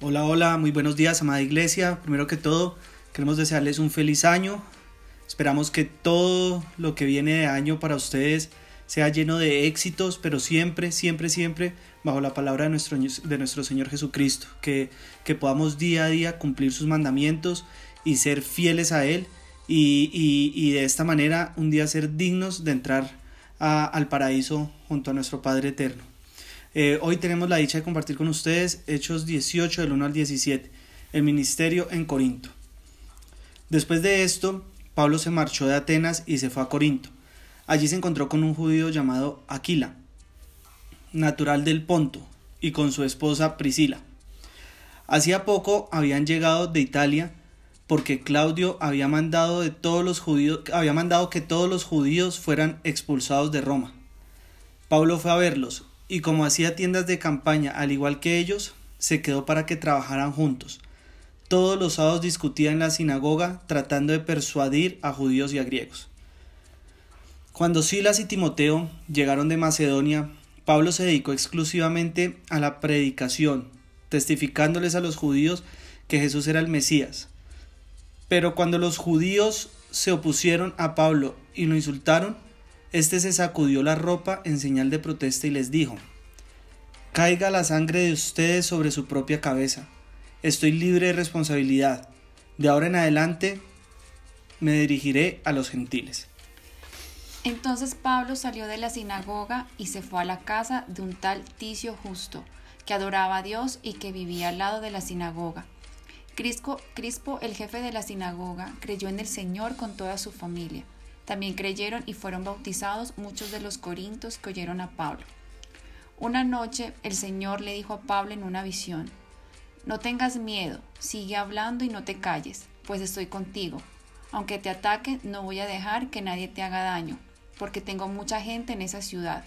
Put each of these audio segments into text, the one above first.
Hola, hola, muy buenos días, amada iglesia. Primero que todo, queremos desearles un feliz año. Esperamos que todo lo que viene de año para ustedes sea lleno de éxitos, pero siempre, siempre, siempre bajo la palabra de nuestro, de nuestro Señor Jesucristo. Que, que podamos día a día cumplir sus mandamientos y ser fieles a Él y, y, de esta manera un día ser dignos de entrar al paraíso junto a nuestro Padre Eterno. Eh, hoy tenemos la dicha de compartir con ustedes Hechos 18 del 1 al 17, el ministerio en Corinto. Después de esto, Pablo se marchó de Atenas y se fue a Corinto. Allí se encontró con un judío llamado Aquila, natural del Ponto, y con su esposa Priscila. Hacía poco habían llegado de Italia porque Claudio había mandado de todos los judíos había mandado que todos los judíos fueran expulsados de Roma. Pablo fue a verlos y como hacía tiendas de campaña al igual que ellos, se quedó para que trabajaran juntos. Todos los sábados discutía en la sinagoga tratando de persuadir a judíos y a griegos. Cuando Silas y Timoteo llegaron de Macedonia, Pablo se dedicó exclusivamente a la predicación, testificándoles a los judíos que Jesús era el Mesías. Pero cuando los judíos se opusieron a Pablo y lo insultaron, este se sacudió la ropa en señal de protesta y les dijo, Caiga la sangre de ustedes sobre su propia cabeza. Estoy libre de responsabilidad. De ahora en adelante me dirigiré a los gentiles. Entonces Pablo salió de la sinagoga y se fue a la casa de un tal Ticio justo, que adoraba a Dios y que vivía al lado de la sinagoga. Crispo, Crispo, el jefe de la sinagoga, creyó en el Señor con toda su familia. También creyeron y fueron bautizados muchos de los corintos que oyeron a Pablo. Una noche el Señor le dijo a Pablo en una visión, No tengas miedo, sigue hablando y no te calles, pues estoy contigo. Aunque te ataquen, no voy a dejar que nadie te haga daño, porque tengo mucha gente en esa ciudad.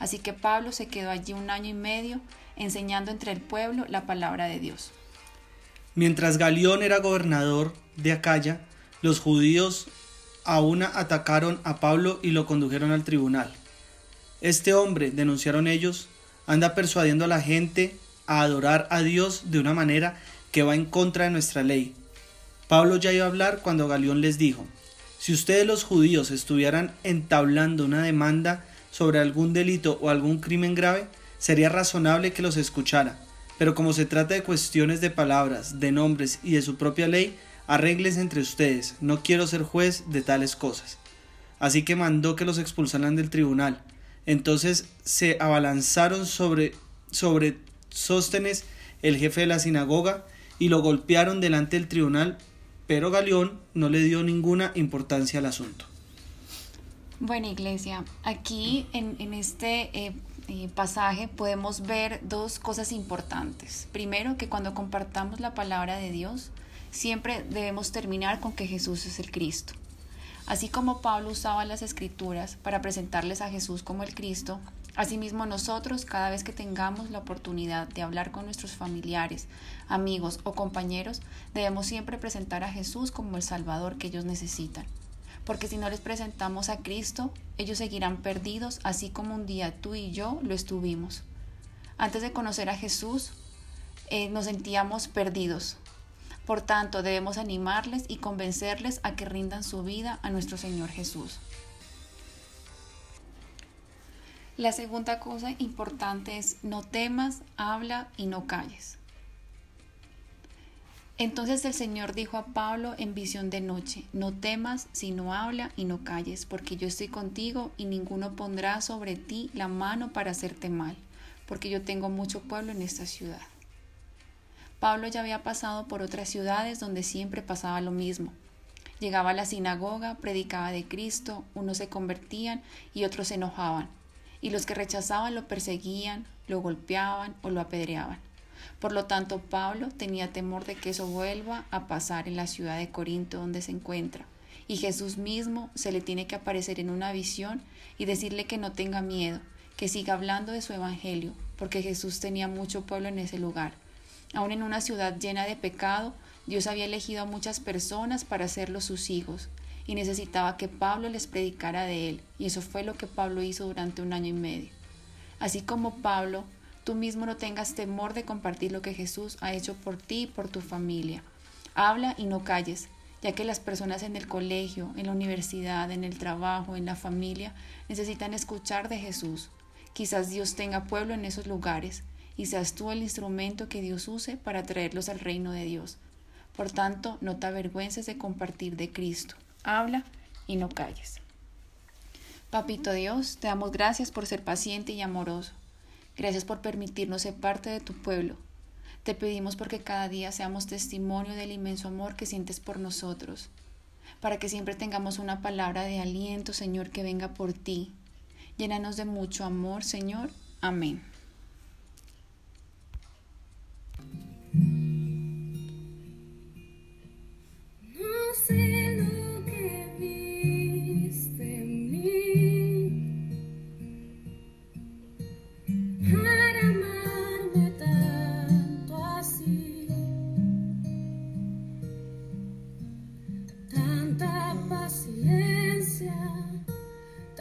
Así que Pablo se quedó allí un año y medio enseñando entre el pueblo la palabra de Dios. Mientras Galión era gobernador de Acaya, los judíos a una atacaron a Pablo y lo condujeron al tribunal. Este hombre, denunciaron ellos, anda persuadiendo a la gente a adorar a Dios de una manera que va en contra de nuestra ley. Pablo ya iba a hablar cuando Galión les dijo, si ustedes los judíos estuvieran entablando una demanda sobre algún delito o algún crimen grave, sería razonable que los escuchara, pero como se trata de cuestiones de palabras, de nombres y de su propia ley, Arregles entre ustedes, no quiero ser juez de tales cosas. Así que mandó que los expulsaran del tribunal. Entonces se abalanzaron sobre, sobre Sóstenes, el jefe de la sinagoga, y lo golpearon delante del tribunal, pero Galeón no le dio ninguna importancia al asunto. Bueno, iglesia, aquí en, este eh, eh, pasaje podemos ver dos cosas importantes. Primero, que cuando compartamos la palabra de Dios, siempre debemos terminar con que Jesús es el Cristo. Así como Pablo usaba las escrituras para presentarles a Jesús como el Cristo, asimismo nosotros cada vez que tengamos la oportunidad de hablar con nuestros familiares, amigos o compañeros, debemos siempre presentar a Jesús como el Salvador que ellos necesitan. Porque si no les presentamos a Cristo, ellos seguirán perdidos, así como un día tú y yo lo estuvimos. Antes de conocer a Jesús, eh, nos sentíamos perdidos, por tanto, debemos animarles y convencerles a que rindan su vida a nuestro Señor Jesús. La segunda cosa importante es no temas, habla y no calles. Entonces el Señor dijo a Pablo en visión de noche, no temas, sino habla y no calles, porque yo estoy contigo y ninguno pondrá sobre ti la mano para hacerte mal, porque yo tengo mucho pueblo en esta ciudad. Pablo ya había pasado por otras ciudades donde siempre pasaba lo mismo. Llegaba a la sinagoga, predicaba de Cristo, unos se convertían y otros se enojaban, y los que rechazaban lo perseguían, lo golpeaban o lo apedreaban. Por lo tanto, Pablo tenía temor de que eso vuelva a pasar en la ciudad de Corinto donde se encuentra, y Jesús mismo se le tiene que aparecer en una visión y decirle que no tenga miedo, que siga hablando de su evangelio, porque Jesús tenía mucho pueblo en ese lugar Aún en una ciudad llena de pecado, Dios había elegido a muchas personas para hacerlos sus hijos y necesitaba que Pablo les predicara de él, y eso fue lo que Pablo hizo durante un año y medio. Así como Pablo tú mismo no tengas temor de compartir lo que Jesús ha hecho por ti y por tu familia. Habla y no calles, ya que las personas en el colegio, en la universidad, en el trabajo, en la familia, necesitan escuchar de Jesús. Quizás Dios tenga pueblo en esos lugares y seas tú el instrumento que Dios use para traerlos al reino de Dios. Por tanto, no te avergüences de compartir de Cristo. Habla y no calles. Papito Dios, te damos gracias por ser paciente y amoroso. Gracias por permitirnos ser parte de tu pueblo. Te pedimos porque cada día seamos testimonio del inmenso amor que sientes por nosotros, para que siempre tengamos una palabra de aliento, Señor, que venga por ti. Llénanos de mucho amor, Señor. Amén.